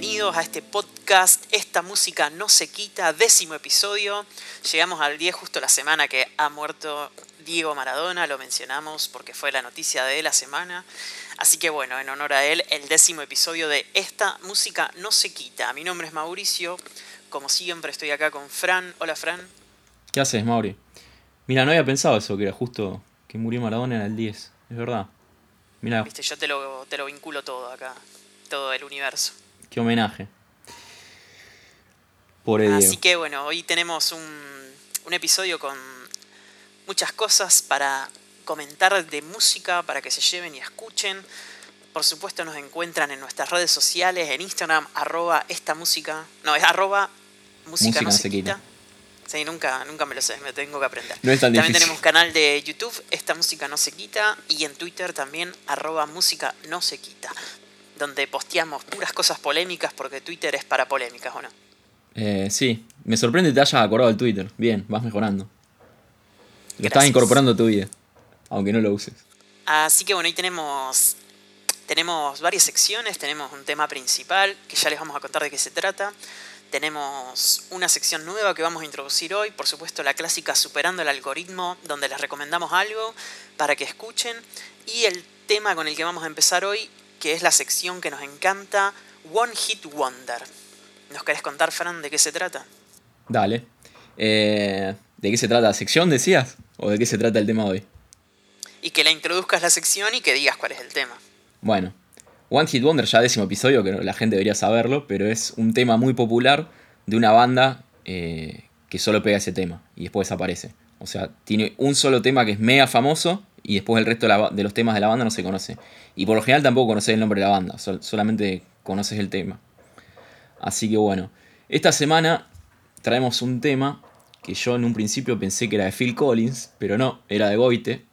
Bienvenidos a este podcast. Esta música no se quita, décimo episodio. Llegamos al 10 justo la semana que ha muerto Diego Maradona, lo mencionamos porque fue la noticia de la semana. Así que bueno, en honor a él, el décimo episodio de Esta música no se quita. Mi nombre es Mauricio, como siempre estoy acá con Fran. Hola Fran. ¿Qué haces, Mauri? Mira, no había pensado eso, que era justo que murió Maradona en el 10, es verdad. Mira. Viste, yo te lo, te lo vinculo todo acá, todo el universo. Qué homenaje. Por Así que bueno, hoy tenemos un, un episodio con muchas cosas para comentar de música, para que se lleven y escuchen. Por supuesto nos encuentran en nuestras redes sociales, en Instagram, arroba esta música, no, es arroba música, no se quita. Sí, nunca, nunca me lo sé, me tengo que aprender. también tenemos canal de YouTube, esta música no se quita, y en Twitter también, arroba música no se quita, donde posteamos puras cosas polémicas porque Twitter es para polémicas, ¿o no? Eh, sí, me sorprende que te hayas acordado del Twitter. Bien, vas mejorando. Lo estás incorporando a tu vida, aunque no lo uses. Así que bueno, ahí tenemos, tenemos varias secciones, tenemos un tema principal, que ya les vamos a contar de qué se trata. Tenemos una sección nueva que vamos a introducir hoy, por supuesto la clásica Superando el algoritmo, donde les recomendamos algo para que escuchen. Y el tema con el que vamos a empezar hoy, que es la sección que nos encanta, One Hit Wonder. ¿Nos querés contar, Fran, de qué se trata? Dale. Eh, ¿De qué se trata la sección, decías? ¿O de qué se trata el tema hoy? Y que la introduzcas la sección y que digas cuál es el tema. Bueno, One Hit Wonder, ya décimo episodio, que la gente debería saberlo, pero es un tema muy popular de una banda eh, que solo pega ese tema y después desaparece. O sea, tiene un solo tema que es mega famoso y después el resto de, los temas de la banda no se conoce. Y por lo general tampoco conoces el nombre de la banda, solamente conoces el tema. Así que bueno, esta semana traemos un tema que yo en un principio pensé que era de Phil Collins, pero no, era de Goite,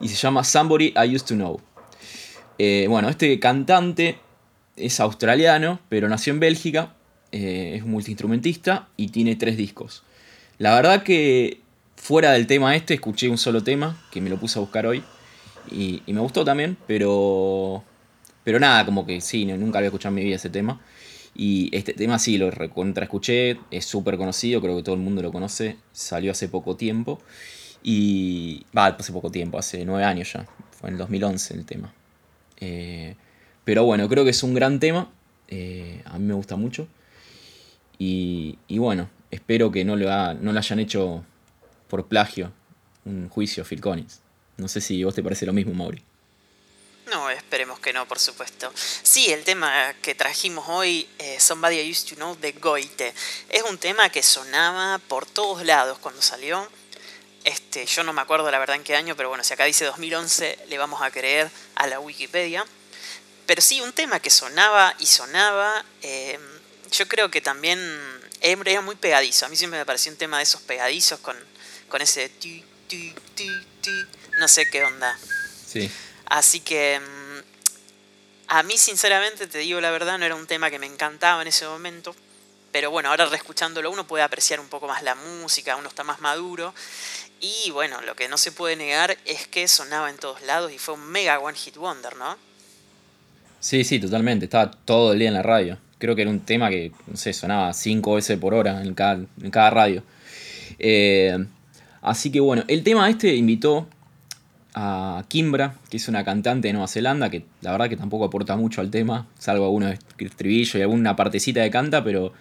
y se llama Somebody I Used to Know. Eh, bueno, este cantante es australiano, pero nació en Bélgica, eh, es multiinstrumentista y tiene tres discos. La verdad que fuera del tema este, escuché un solo tema, que me lo puse a buscar hoy, y, me gustó también, pero, pero nada, como que sí, nunca había escuchado en mi vida ese tema. Y este tema sí, lo recontra escuché, es súper conocido, creo que todo el mundo lo conoce, salió hace poco tiempo. Y va, hace poco tiempo, hace nueve años ya, fue en el 2011 el tema. Eh, pero bueno, creo que es un gran tema, eh, a mí me gusta mucho. Y, bueno, espero que no lo, no lo hayan hecho por plagio un juicio Phil Collins. No sé si vos te parece lo mismo, Mauri. No, esperemos que no, por supuesto. Sí, el tema que trajimos hoy, eh, Somebody I Used to Know de Goite, es un tema que sonaba por todos lados cuando salió. Este, yo no me acuerdo la verdad en qué año, pero bueno, si acá dice 2011, le vamos a creer a la Wikipedia. Pero sí, un tema que sonaba y sonaba, eh, yo creo que también era muy pegadizo. A mí siempre me pareció un tema de esos pegadizos con, con ese ti, ti, ti, ti, no sé qué onda. Sí. Así que mm, a mí sinceramente, te digo la verdad, no era un tema que me encantaba en ese momento. Pero bueno, ahora reescuchándolo uno puede apreciar un poco más la música, uno está más maduro. Y bueno, lo que no se puede negar es que sonaba en todos lados y fue un mega one hit wonder, ¿no? Sí, sí, totalmente. Estaba todo el día en la radio. Creo que era un tema que, no sé, sonaba cinco veces por hora en cada, en cada radio. Eh, así que bueno, el tema este invitó a Kimbra, que es una cantante de Nueva Zelanda, que la verdad que tampoco aporta mucho al tema, salvo algunos estribillos y alguna partecita de canta, pero,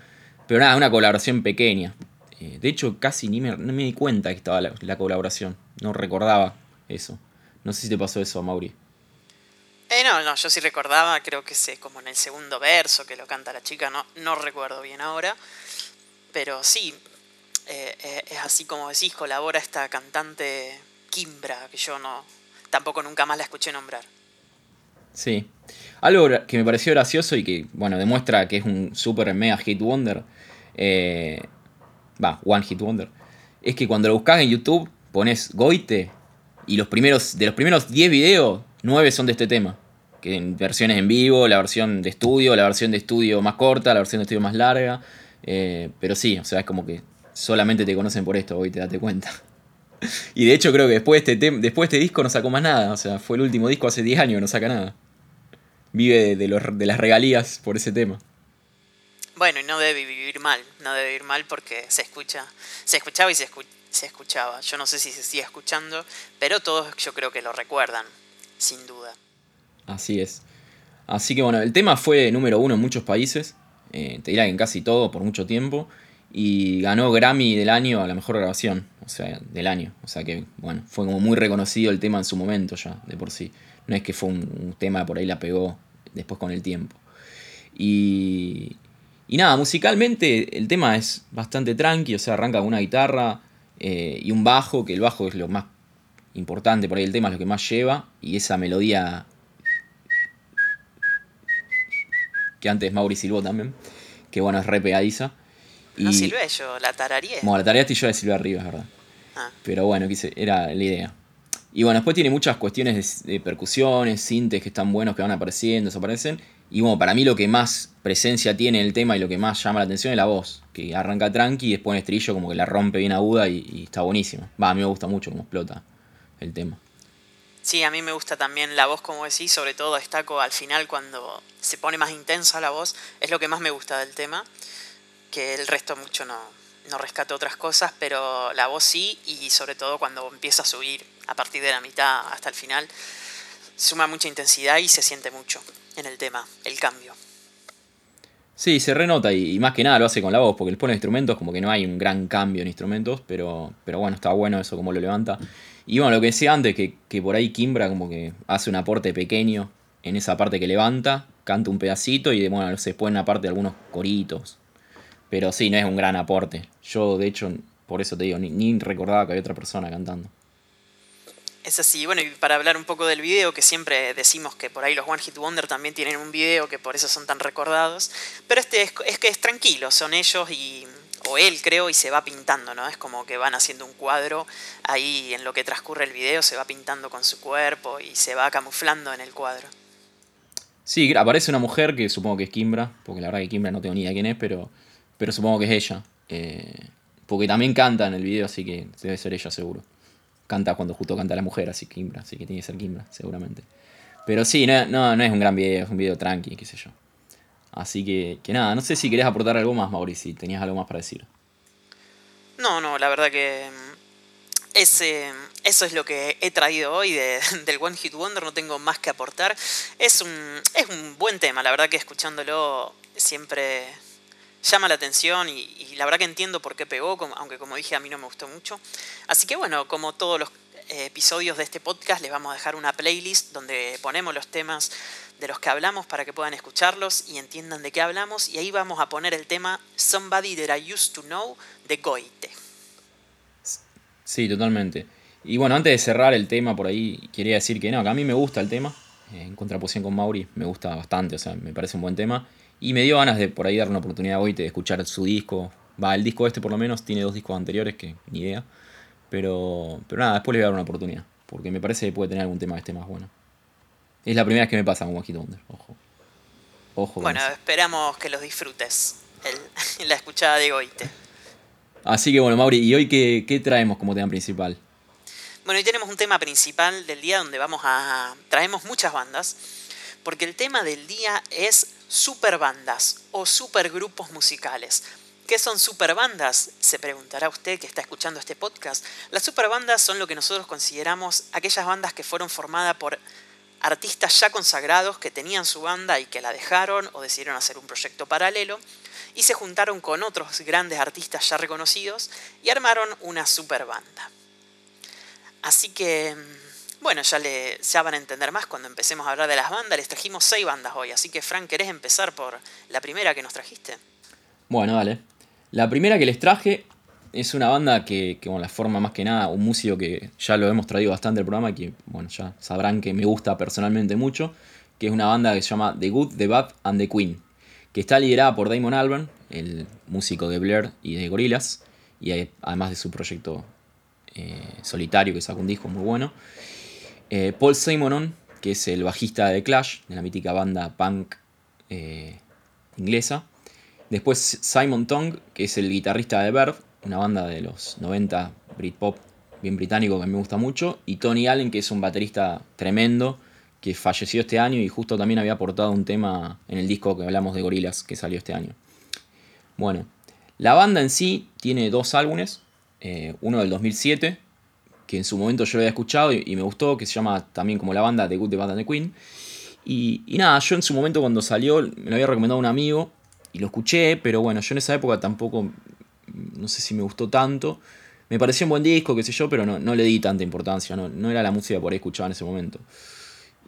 pero nada, una colaboración pequeña. Eh, de hecho, casi ni me, di cuenta que estaba la, colaboración, no recordaba eso. No sé si te pasó eso, Mauri. Eh, no, no, yo sí recordaba, creo que sé, como en el segundo verso que lo canta la chica, no, no recuerdo bien ahora, pero sí, eh, eh, es así como decís, colabora esta cantante Kimbra, que yo no tampoco nunca más la escuché nombrar. Sí. Algo que me pareció gracioso y que, bueno, demuestra que es un super mega hit wonder, eh, va, one hit wonder, es que cuando lo buscas en YouTube pones Goite y los primeros, de los primeros 10 videos, 9 son de este tema. Que en versiones en vivo, la versión de estudio, la versión de estudio más corta, la versión de estudio más larga. Pero sí, o sea, es como que solamente te conocen por esto, Goite, date cuenta. Y de hecho creo que después de este, después este disco no sacó más nada. O sea, fue el último disco hace 10 años, no saca nada. vive de, los, de las regalías por ese tema. Bueno, y no debe vivir mal, no debe vivir mal porque se escucha, se escuchaba y se, se escuchaba. Yo no sé si se sigue escuchando, pero todos yo creo que lo recuerdan, sin duda. Así es. Así que bueno, el tema fue número uno en muchos países, eh, te dirá que en casi todo, por mucho tiempo, y ganó Grammy del año a la mejor grabación, o sea, del año. O sea que, bueno, fue como muy reconocido el tema en su momento ya, de por sí. No es que fue un, tema por ahí la pegó después con el tiempo. Y, y nada, musicalmente el tema es bastante tranqui, o sea, arranca con una guitarra eh, y un bajo, que el bajo es lo más importante por ahí, el tema es lo que más lleva, y esa melodía que antes Mauri silbó también, que bueno, es re pegadiza. No silbé yo, la tararía. Bueno, la tararía y yo la silbé arriba, es verdad. Ah. Pero bueno, quise, era la idea. Y bueno, después tiene muchas cuestiones de, percusiones, sintes que están buenos, que van apareciendo, desaparecen. Y bueno, para mí lo que más presencia tiene en el tema y lo que más llama la atención es la voz, que arranca tranqui y después en estribillo como que la rompe bien aguda y, y está buenísimo. Va, a mí me gusta mucho cómo explota el tema. Sí, a mí me gusta también la voz, como decís, sobre todo destaco al final cuando se pone más intensa la voz, es lo que más me gusta del tema, que el resto mucho no, no rescato otras cosas, pero la voz sí, y sobre todo cuando empieza a subir a partir de la mitad hasta el final, suma mucha intensidad y se siente mucho en el tema, el cambio. Sí, se renota y, más que nada lo hace con la voz, porque él pone instrumentos como que no hay un gran cambio en instrumentos, pero, pero bueno, está bueno eso como lo levanta. Y bueno, lo que decía antes, que, que por ahí Kimbra como que hace un aporte pequeño en esa parte que levanta, canta un pedacito y bueno, se pone aparte algunos coritos. Pero sí, no es un gran aporte. Yo, de hecho, por eso te digo, ni, ni recordaba que había otra persona cantando. Es así, bueno, y para hablar un poco del video, que siempre decimos que por ahí los One Hit Wonder también tienen un video que por eso son tan recordados, pero este es, es que es tranquilo, son ellos y o él creo, y se va pintando, ¿no? Es como que van haciendo un cuadro ahí en lo que transcurre el video, se va pintando con su cuerpo y se va camuflando en el cuadro. Sí, aparece una mujer que supongo que es Kimbra, porque la verdad que Kimbra no tengo ni idea quién es, pero, pero supongo que es ella. Eh, porque también canta en el video, así que debe ser ella seguro. Canta cuando justo canta la mujer, así Kimbra, así que tiene que ser Kimbra, seguramente. Pero sí, no, no, no es un gran video, es un video tranqui, qué sé yo. Así que, que nada, no sé si querés aportar algo más, Mauricio, si tenías algo más para decir. No, no, la verdad que mm, ese, eso es lo que he traído hoy del One Hit Wonder, no tengo más que aportar. Es un, es un buen tema, la verdad que escuchándolo siempre llama la atención y, y, la verdad que entiendo por qué pegó, aunque como dije a mí no me gustó mucho. Así que bueno, como todos los eh, episodios de este podcast les vamos a dejar una playlist donde ponemos los temas de los que hablamos para que puedan escucharlos y entiendan de qué hablamos. Y ahí vamos a poner el tema Somebody That I Used to Know de Goite. Sí, totalmente. Y bueno, antes de cerrar el tema por ahí, quería decir que no, que a mí me gusta el tema, eh, en contraposición con Mauri, me gusta bastante, o sea, me parece un buen tema. Y me dio ganas de por ahí dar una oportunidad a Goite de escuchar su disco. Va, el disco este por lo menos tiene dos discos anteriores que ni idea. Pero, pero nada, después le voy a dar una oportunidad, porque me parece que puede tener algún tema esté más bueno. Es la primera vez que me pasa con One Wonder, ojo. Ojo. Bueno, esperamos que los disfrutes, el, la escuchada de Goite. Así que bueno, Mauri, ¿y hoy qué, qué traemos como tema principal? Bueno, hoy tenemos un tema principal del día donde vamos a. traemos muchas bandas, porque el tema del día es super bandas o super grupos musicales. ¿Qué son superbandas? Se preguntará usted que está escuchando este podcast. Las superbandas son lo que nosotros consideramos aquellas bandas que fueron formadas por artistas ya consagrados que tenían su banda y que la dejaron o decidieron hacer un proyecto paralelo y se juntaron con otros grandes artistas ya reconocidos y armaron una super banda. Así que, mm, bueno, ya, le, ya van a entender más cuando empecemos a hablar de las bandas. Les trajimos seis bandas hoy, así que Frank, ¿querés empezar por la primera que nos trajiste? Bueno, dale. La primera que les traje es una banda que, que la forma más que nada, un músico que ya lo hemos traído bastante al programa y que, bueno, ya sabrán que me gusta personalmente mucho, que es una banda que se llama The Good, The Bad and The Queen, que está liderada por Damon Albarn, el músico de Blair y de Gorillaz, y además de su proyecto eh, solitario que saca un disco muy bueno. Eh, Paul Simonon, que es el bajista de Clash, de la mítica banda punk eh, inglesa. Después Simon Tong, que es el guitarrista de Verve, una banda de los 90 Britpop bien británico que me gusta mucho, y Tony Allen, que es un baterista tremendo, que falleció este año y justo también había aportado un tema en el disco que hablamos de Gorilas que salió este año. Bueno, la banda en sí tiene dos álbumes, eh, uno del 2007, en su momento yo lo había escuchado y, me gustó, que se llama también como la banda The Good, The Bad and The Queen. Y, y, nada, yo en su momento cuando salió me lo había recomendado un amigo y lo escuché, pero bueno, yo en esa época tampoco, no sé si me gustó tanto. Me pareció un buen disco, qué sé yo, pero no, no le di tanta importancia, no, no era la música por ahí escuchaba en ese momento.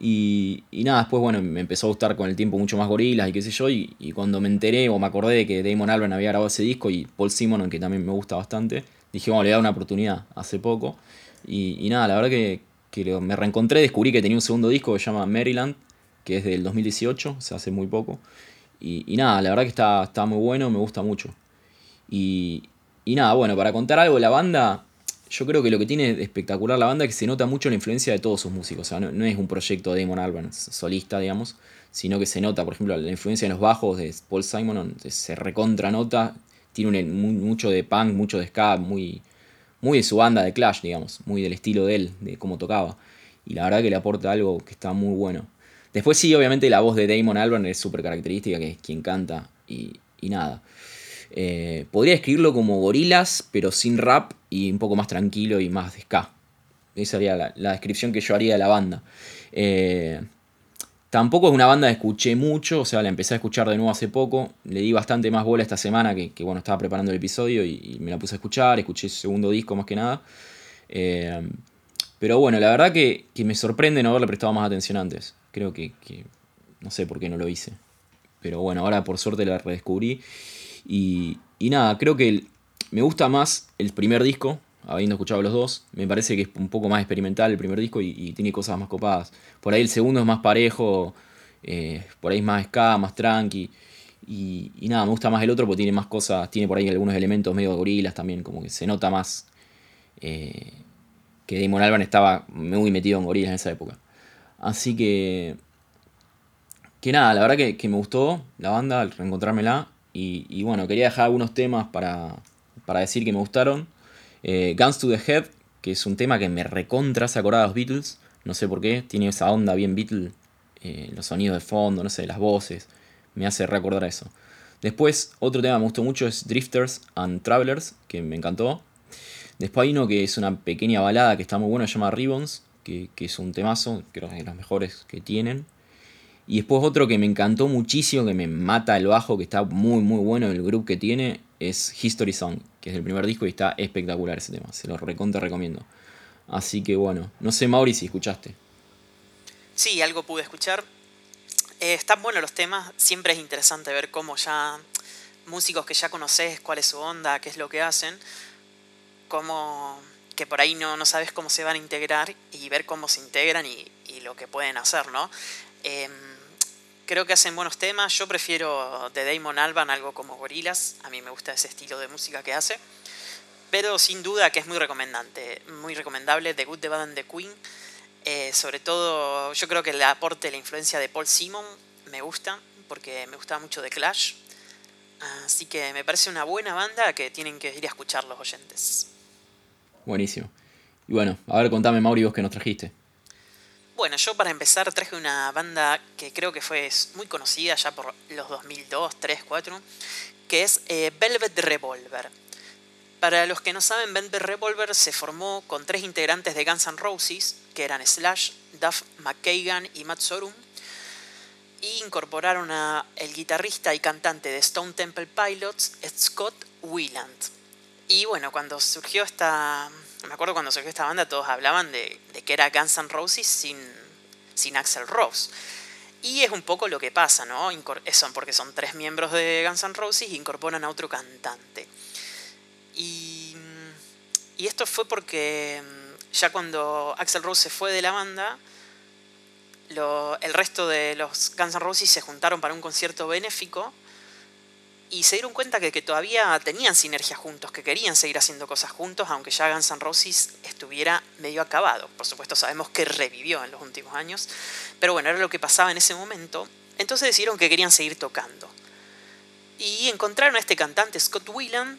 Y, nada, después, bueno, me empezó a gustar con el tiempo mucho más gorilas y qué sé yo. Y, cuando me enteré o me acordé de que Damon Albarn había grabado ese disco y Paul Simon, que también me gusta bastante, dije, bueno, le voy a dar una oportunidad hace poco. Y, nada, la verdad que, me reencontré, descubrí que tenía un segundo disco que se llama Maryland, que es del 2018, o sea, hace muy poco. Y, nada, la verdad que está, está muy bueno, me gusta mucho. Y, y nada, bueno, para contar algo, la banda yo creo que lo que tiene espectacular la banda es que se nota mucho la influencia de todos sus músicos. O sea, no, es un proyecto de Damon Albarn solista, digamos, sino que se nota, por ejemplo, la influencia en los bajos de Paul Simon se recontra nota. Tiene mucho de punk, mucho de ska, muy, muy de su banda de Clash, digamos, muy del estilo de él, de cómo tocaba. Y la verdad que le aporta algo que está muy bueno. Después sí, obviamente la voz de Damon Albarn es súper característica, que es quien canta y, y nada. Eh, podría escribirlo como gorilas, pero sin rap y un poco más tranquilo y más de ska. Esa sería la, descripción que yo haría de la banda. Eh, tampoco es una banda que escuché mucho, o sea, la empecé a escuchar de nuevo hace poco. Le di bastante más bola esta semana que, bueno, estaba preparando el episodio y, me la puse a escuchar. Escuché su segundo disco más que nada. Eh, pero bueno, la verdad que, me sorprende no haberle prestado más atención antes. Creo que, que, no sé por qué no lo hice. Pero bueno, ahora por suerte la redescubrí. Y, nada, creo que me gusta más el primer disco, habiendo escuchado los dos. Me parece que es un poco más experimental el primer disco y, tiene cosas más copadas. Por ahí el segundo es más parejo, eh, por ahí es más ska, más tranqui. Y, nada, me gusta más el otro porque tiene más cosas, tiene por ahí algunos elementos medio gorilas también, como que se nota más eh, que Damon Alban estaba muy metido en gorilas en esa época. Así que, que nada, la verdad que, que me gustó la banda al reencontrármela y, bueno, quería dejar algunos temas para, decir que me gustaron. Eh, Guns to the Head, que es un tema que me recontra se acordaba de los Beatles. No sé por qué, tiene esa onda bien Beatles. Eh, los sonidos de fondo, no sé, las voces. Me hace recordar eso. Después, otro tema que me gustó mucho es Drifters and Travelers, que me encantó. Después hay uno que es una pequeña balada que está muy buena, se llama Ribbons, que, que es un temazo, creo que es de los mejores que tienen. Y después otro que me encantó muchísimo, que me mata el bajo, que está muy muy bueno, el grupo que tiene, es History Song, es el primer disco y está espectacular ese tema, se lo recontra recomiendo. Así que bueno, no sé Mauri si escuchaste. Sí, algo pude escuchar. Eh, están buenos los temas, siempre es interesante ver cómo ya músicos que ya conoces, cuál es su onda, qué es lo que hacen, cómo que por ahí no, no sabes cómo se van a integrar y ver cómo se integran y, y lo que pueden hacer, ¿no? Eh, Creo que hacen buenos temas. Yo prefiero de Damon Alban algo como Gorilas. A mí me gusta ese estilo de música que hace. Pero sin duda que es muy recomendante, muy recomendable The Good, The Bad and The Queen. Eh, sobre todo, yo creo que el aporte, la influencia de Paul Simon me gusta, porque me gustaba mucho The Clash. Así que me parece una buena banda que tienen que ir a escuchar los oyentes. Buenísimo. Y bueno, a ver, contame, Mauri, vos que nos trajiste. Bueno, yo para empezar traje una banda que creo que fue muy conocida ya por los 2002, 3, 4, que es eh, Velvet Revolver. Para los que no saben, Velvet Revolver se formó con tres integrantes de Guns N' Roses, que eran Slash, Duff McKagan y Matt Sorum, y incorporaron a el guitarrista y cantante de Stone Temple Pilots, Scott Weiland. Y bueno, cuando surgió esta, me acuerdo cuando surgió esta banda, todos hablaban de, que era Guns N' Roses sin, sin Axel Rose. Y es un poco lo que pasa, ¿no? Son porque son tres miembros de Guns N' Roses y incorporan a otro cantante. Y, y esto fue porque mm, ya cuando Axel Rose se fue de la banda, el resto de los Guns N' Roses se juntaron para un concierto benéfico y se dieron cuenta que, que, todavía tenían sinergia juntos, que querían seguir haciendo cosas juntos, aunque ya Guns N' Roses estuviera medio acabado. Por supuesto sabemos que revivió en los últimos años, pero bueno, era lo que pasaba en ese momento. Entonces decidieron que querían seguir tocando. Y encontraron a este cantante, Scott Whelan,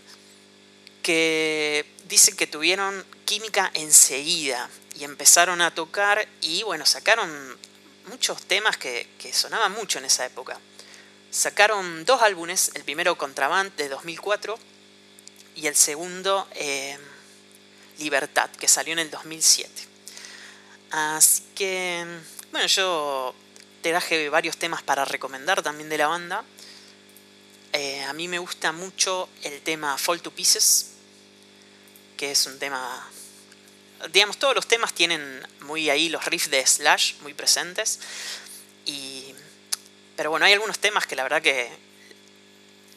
que dice que tuvieron química enseguida y empezaron a tocar y bueno, sacaron muchos temas que, sonaban mucho en esa época. Sacaron dos álbumes, el primero Contraband de 2004 y el segundo eh, Libertad, que salió en el 2007. Así que, bueno, yo traje varios temas para recomendar también de la banda. Eh, a mí me gusta mucho el tema Fall to Pieces, que es un tema... Digamos, todos los temas tienen muy ahí los riffs de Slash muy presentes. Y, pero bueno, hay algunos temas que la verdad que,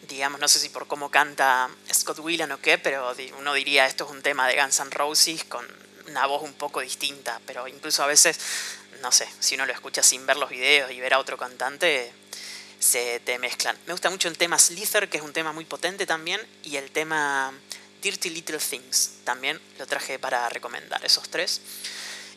digamos, no sé si por cómo canta Scott Whelan o qué, pero uno diría esto es un tema de Guns N' Roses con una voz un poco distinta, pero incluso a veces, no sé, si uno lo escucha sin ver los videos y ver a otro cantante, se te mezclan. Me gusta mucho el tema Slither, que es un tema muy potente también, y el tema Dirty Little Things, también lo traje para recomendar, esos tres.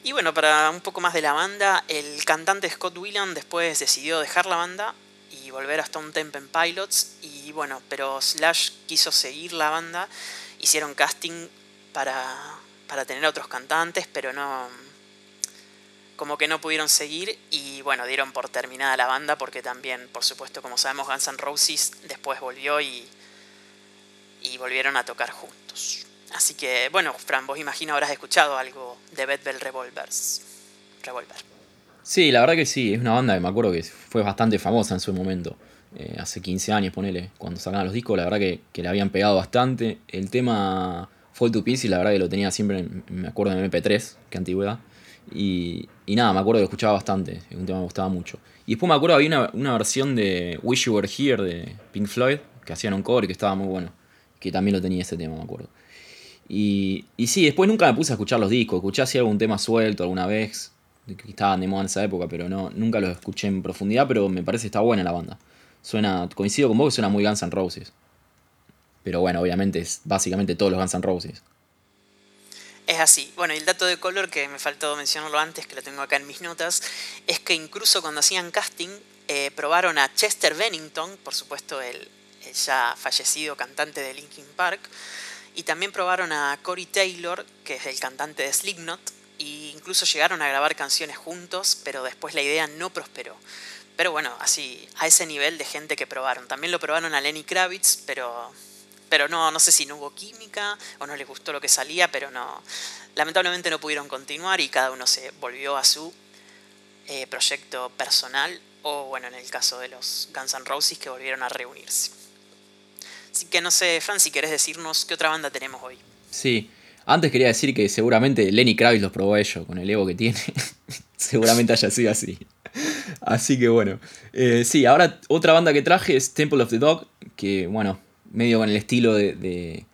Y bueno, para un poco más de la banda, el cantante Scott Whelan después decidió dejar la banda y volver a Stone Temple Pilots, y bueno, pero Slash quiso seguir la banda, hicieron casting para, para tener otros cantantes, pero no, como que no pudieron seguir. Y bueno, dieron por terminada la banda porque también, por supuesto, como sabemos, Guns N' Roses después volvió y, y volvieron a tocar juntos. Así que, bueno, Fran, vos imagino habrás escuchado algo de Bad Bell Revolvers. Revolver. Sí, la verdad que sí, es una banda que me acuerdo que fue bastante famosa en su momento. Eh, hace 15 años, ponele, cuando sacaban los discos, la verdad que, que le habían pegado bastante. El tema Fall to Peace, y la verdad que lo tenía siempre, me acuerdo de MP3, que antigüedad. Y, nada, me acuerdo que escuchaba bastante, es un tema que me gustaba mucho. Y después me acuerdo había una, una, versión de Wish You Were Here de Pink Floyd, que hacían un cover y que estaba muy bueno. Que también lo tenía ese tema, me acuerdo. Y, y sí, después nunca me puse a escuchar los discos, escuché así algún tema suelto alguna vez, que estaban de moda en esa época, pero no, nunca los escuché en profundidad, pero me parece que está buena la banda. Suena, coincido con vos que suena muy Guns N' Roses. Pero bueno, obviamente es básicamente todos los Guns N' Roses. Es así. Bueno, y el dato de color que me faltó mencionarlo antes, que lo tengo acá en mis notas, es que incluso cuando hacían casting, eh, probaron a Chester Bennington, por supuesto el, ya fallecido cantante de Linkin Park, y también probaron a Corey Taylor, que es el cantante de Slipknot, e incluso llegaron a grabar canciones juntos, pero después la idea no prosperó. Pero bueno, así, a ese nivel de gente que probaron. También lo probaron a Lenny Kravitz, pero pero no, no sé si no hubo química o no les gustó lo que salía, pero no. Lamentablemente no pudieron continuar y cada uno se volvió a su eh, proyecto personal o bueno, en el caso de los Guns N' Roses que volvieron a reunirse. Así que no sé, Fran, si querés decirnos qué otra banda tenemos hoy. Sí, antes quería decir que seguramente Lenny Kravitz los probó a ellos con el ego que tiene. seguramente haya sido así. Así que bueno. Eh, sí, ahora otra banda que traje es Temple of the Dog, que bueno, medio con el estilo de, de,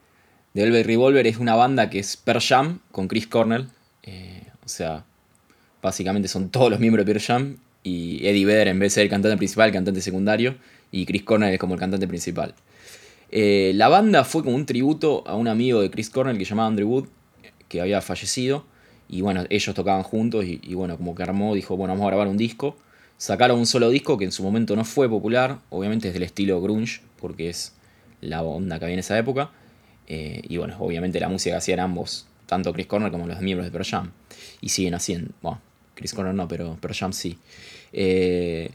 Velvet Revolver, es una banda que es Per Jam con Chris Cornell. Eh, o sea, básicamente son todos los miembros de Per Jam. Y Eddie Vedder en vez de ser el cantante principal, el cantante secundario. Y Chris Cornell es como el cantante principal. Eh, la banda fue como un tributo a un amigo de Chris Cornell que se llamaba Andrew Wood, que había fallecido. Y bueno, ellos tocaban juntos y, bueno, como que armó, dijo, bueno, vamos a grabar un disco. Sacaron un solo disco que en su momento no fue popular, obviamente es del estilo grunge, porque es la onda que había en esa época. Eh, y bueno, obviamente la música que hacían ambos, tanto Chris Corner como los miembros de Pearl Jam. Y siguen haciendo, bueno, Chris Corner no, pero Pearl Jam sí. Eh,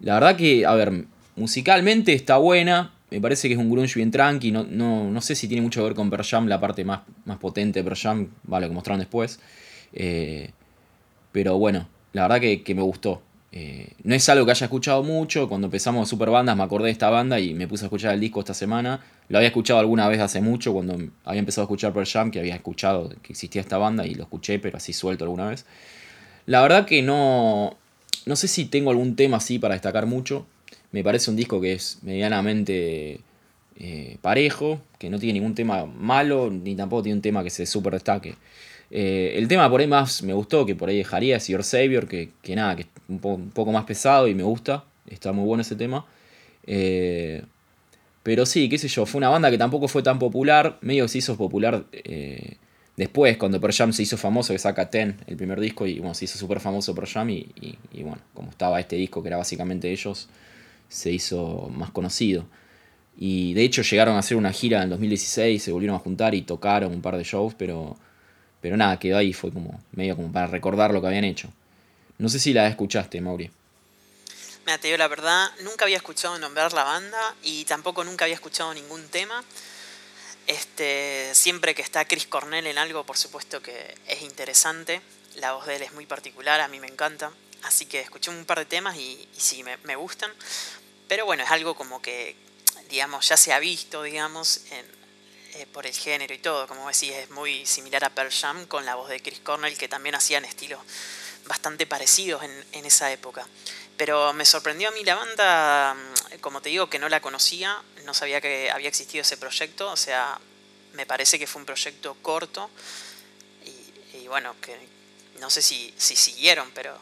la verdad que, a ver, musicalmente está buena. Me parece que es un grunge bien tranqui. No, no, sé si tiene mucho que ver con Pearl Jam, la parte más, más potente de Pearl Jam, vale, que mostraron después. Eh, pero bueno, la verdad que, que me gustó. Eh, no es algo que haya escuchado mucho. Cuando empezamos Super Bandas me acordé de esta banda y me puse a escuchar el disco esta semana. Lo había escuchado alguna vez hace mucho, cuando había empezado a escuchar Pearl Jam, que había escuchado que existía esta banda y lo escuché, pero así suelto alguna vez. La verdad que no. No sé si tengo algún tema así para destacar mucho. Me parece un disco que es medianamente eh, parejo, que no tiene ningún tema malo, ni tampoco tiene un tema que se super destaque. Eh, el tema por ahí más me gustó, que por ahí dejaría es Your Savior, que, que nada, que es un, poco más pesado y me gusta. Está muy bueno ese tema. Eh, pero sí, qué sé yo, fue una banda que tampoco fue tan popular, medio se hizo popular después, cuando Per Jam se hizo famoso, que saca Ten, el primer disco, y bueno, se hizo súper famoso Per Jam, y, y, bueno, como estaba este disco que era básicamente ellos, se hizo más conocido. Y de hecho llegaron a hacer una gira en el 2016, se volvieron a juntar y tocaron un par de shows, pero pero nada, quedó ahí, fue como medio como para recordar lo que habían hecho. No sé si la escuchaste, Mauri. Mira, te digo la verdad, nunca había escuchado nombrar la banda y tampoco nunca había escuchado ningún tema. Este, siempre que está Chris Cornell en algo, por supuesto que es interesante. La voz de él es muy particular, a mí me encanta. Así que escuché un par de temas y, sí, me, gustan. Pero bueno, es algo como que, digamos, ya se ha visto, digamos, eh, por el género y todo. Como decís, es muy similar a Pearl Jam con la voz de Chris Cornell, que también hacían estilos bastante parecidos en, en esa época. Pero me sorprendió a mí la banda, mm, como te digo, que no la conocía, no sabía que había existido ese proyecto, o sea, me parece que fue un proyecto corto y, bueno, que no sé si, si siguieron, pero,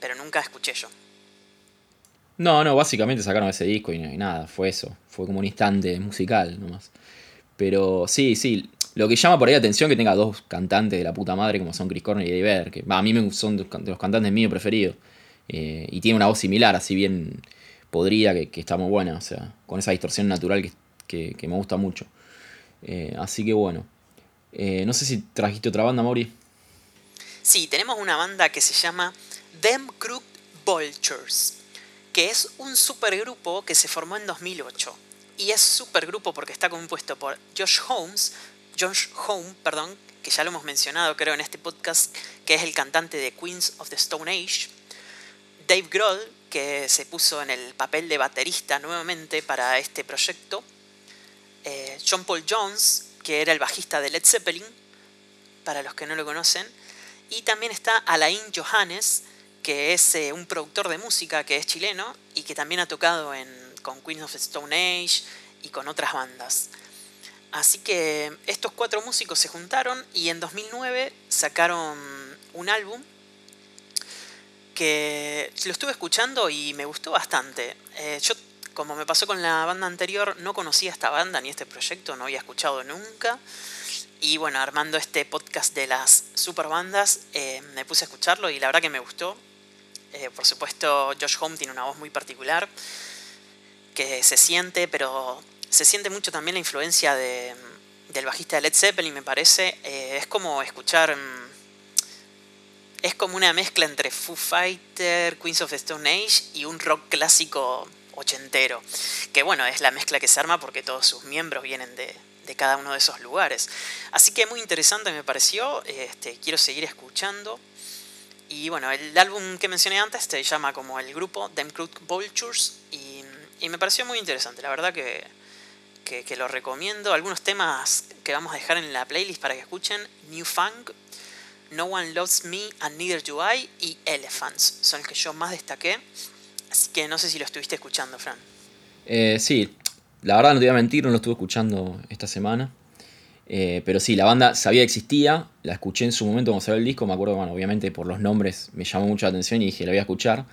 pero nunca escuché yo. No, no, básicamente sacaron ese disco y, nada, fue eso, fue como un instante musical nomás. Pero sí, sí, lo que llama por ahí la atención que tenga dos cantantes de la puta madre como son Chris Cornell y Dave que a mí me son de los cantantes míos preferidos. Eh, y tiene una voz similar, así bien podría, que, está muy buena, o sea, con esa distorsión natural que, me gusta mucho. Eh, así que bueno. Eh, no sé si trajiste otra banda, Mauri. Sí, tenemos una banda que se llama Them Crooked Vultures, que es un supergrupo que se formó en 2008. Y es supergrupo porque está compuesto por Josh Holmes, Josh Home, perdón, que ya lo hemos mencionado creo en este podcast, que es el cantante de Queens of the Stone Age, Dave Grohl, que se puso en el papel de baterista nuevamente para este proyecto, eh, John Paul Jones, que era el bajista de Led Zeppelin, para los que no lo conocen, y también está Alain Johannes, que es eh, un productor de música que es chileno y que también ha tocado en, con Queens of Stone Age y con otras bandas. Así que estos cuatro músicos se juntaron y en 2009 sacaron un álbum que lo estuve escuchando y me gustó bastante. Eh, yo, como me pasó con la banda anterior, no conocía esta banda ni este proyecto, no había escuchado nunca. Y bueno, armando este podcast de las super bandas, eh, me puse a escucharlo y la verdad que me gustó. Eh, por supuesto, Josh Home tiene una voz muy particular que se siente, pero se siente mucho también la influencia de, del bajista de Led Zeppelin, me parece. es como escuchar mm, es como una mezcla entre Foo Fighter, Queens of the Stone Age y un rock clásico ochentero. Que bueno, es la mezcla que se arma porque todos sus miembros vienen de, cada uno de esos lugares. Así que muy interesante me pareció, este, quiero seguir escuchando. Y bueno, el álbum que mencioné antes se llama como el grupo Them Crooked Vultures y, me pareció muy interesante, la verdad que, que, lo recomiendo. Algunos temas que vamos a dejar en la playlist para que escuchen, New Funk, no One Loves Me and Neither Do I y Elephants. Son los que yo más destaqué. Así que no sé si lo estuviste escuchando, Fran. Eh, sí, la verdad no te voy a mentir, no lo estuve escuchando esta semana. Eh, pero sí, la banda sabía que existía, la escuché en su momento cuando salió el disco, me acuerdo, bueno, obviamente por los nombres me llamó mucho la atención y dije, la voy a escuchar.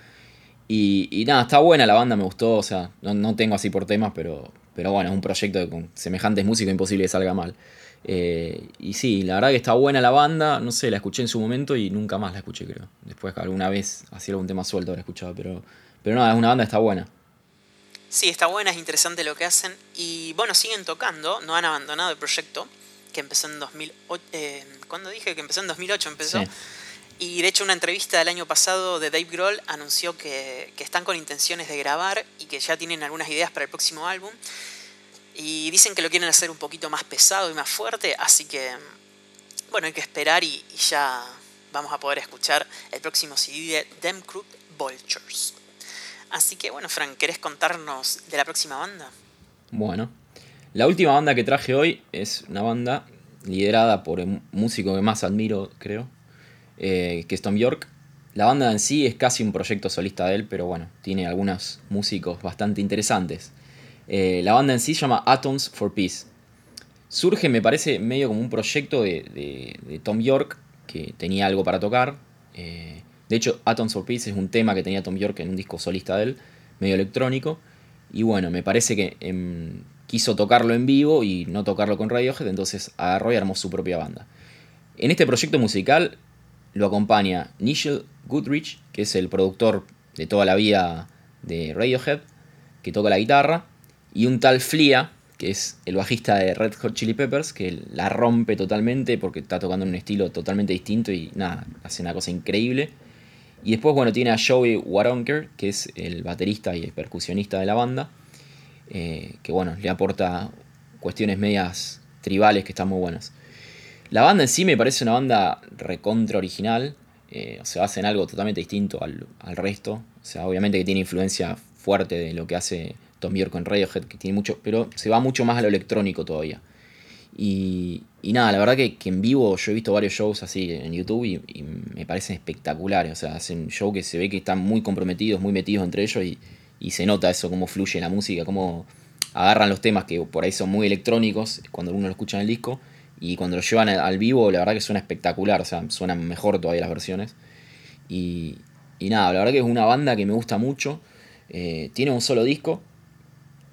Y, nada, está buena la banda, me gustó, o sea, no, tengo así por temas, pero, pero bueno, es un proyecto con semejantes músicos imposible que salga mal. Eh, y sí, la verdad que está buena la banda, no sé, la escuché en su momento y nunca más la escuché, creo. Después alguna vez hacía algún tema suelto habré escuchado, pero, pero no, es una banda está buena. Sí, está buena, es interesante lo que hacen. Y bueno, siguen tocando, no han abandonado el proyecto, que empezó en 2008. Eh, ¿Cuándo dije que empezó en 2008? Empezó. Y de hecho, una entrevista del año pasado de Dave Grohl anunció que, que están con intenciones de grabar y que ya tienen algunas ideas para el próximo álbum. Y dicen que lo quieren hacer un poquito más pesado y más fuerte, así que bueno, hay que esperar y, ya vamos a poder escuchar el próximo CD de Crook Vultures. Así que bueno, Frank, ¿querés contarnos de la próxima banda? Bueno, la última banda que traje hoy es una banda liderada por el músico que más admiro, creo, eh, que es Tom York. La banda en sí es casi un proyecto solista de él, pero bueno, tiene algunos músicos bastante interesantes. Eh, la banda en sí se llama Atoms for Peace. Surge, me parece, medio como un proyecto de, Tom York, que tenía algo para tocar. Eh, de hecho, Atoms for Peace es un tema que tenía Tom York en un disco solista de él, medio electrónico. Y bueno, me parece que quiso tocarlo en vivo y no tocarlo con Radiohead, entonces agarró y armó su propia banda. En este proyecto musical lo acompaña Nigel Goodrich, que es el productor de toda la vida de Radiohead, que toca la guitarra, y un tal Flia, que es el bajista de Red Hot Chili Peppers, que la rompe totalmente porque está tocando en un estilo totalmente distinto y nada, hace una cosa increíble. Y después, bueno, tiene a Joey Waronker, que es el baterista y el percusionista de la banda, eh, que bueno, le aporta cuestiones medias tribales que están muy buenas. La banda en sí me parece una banda recontra original, eh, o sea, hacen algo totalmente distinto al, resto. O sea, obviamente que tiene influencia fuerte de lo que hace Tom York con Radiohead, que tiene mucho, pero se va mucho más a lo electrónico todavía. Y, nada, la verdad que, en vivo yo he visto varios shows así en YouTube y, me parecen espectaculares. O sea, hacen show que se ve que están muy comprometidos, muy metidos entre ellos y, y se nota eso, cómo fluye la música, cómo agarran los temas que por ahí son muy electrónicos cuando uno lo escucha en el disco y cuando lo llevan al vivo, la verdad que suena espectacular, o sea, suenan mejor todavía las versiones. Y, nada, la verdad que es una banda que me gusta mucho. Eh, tiene un solo disco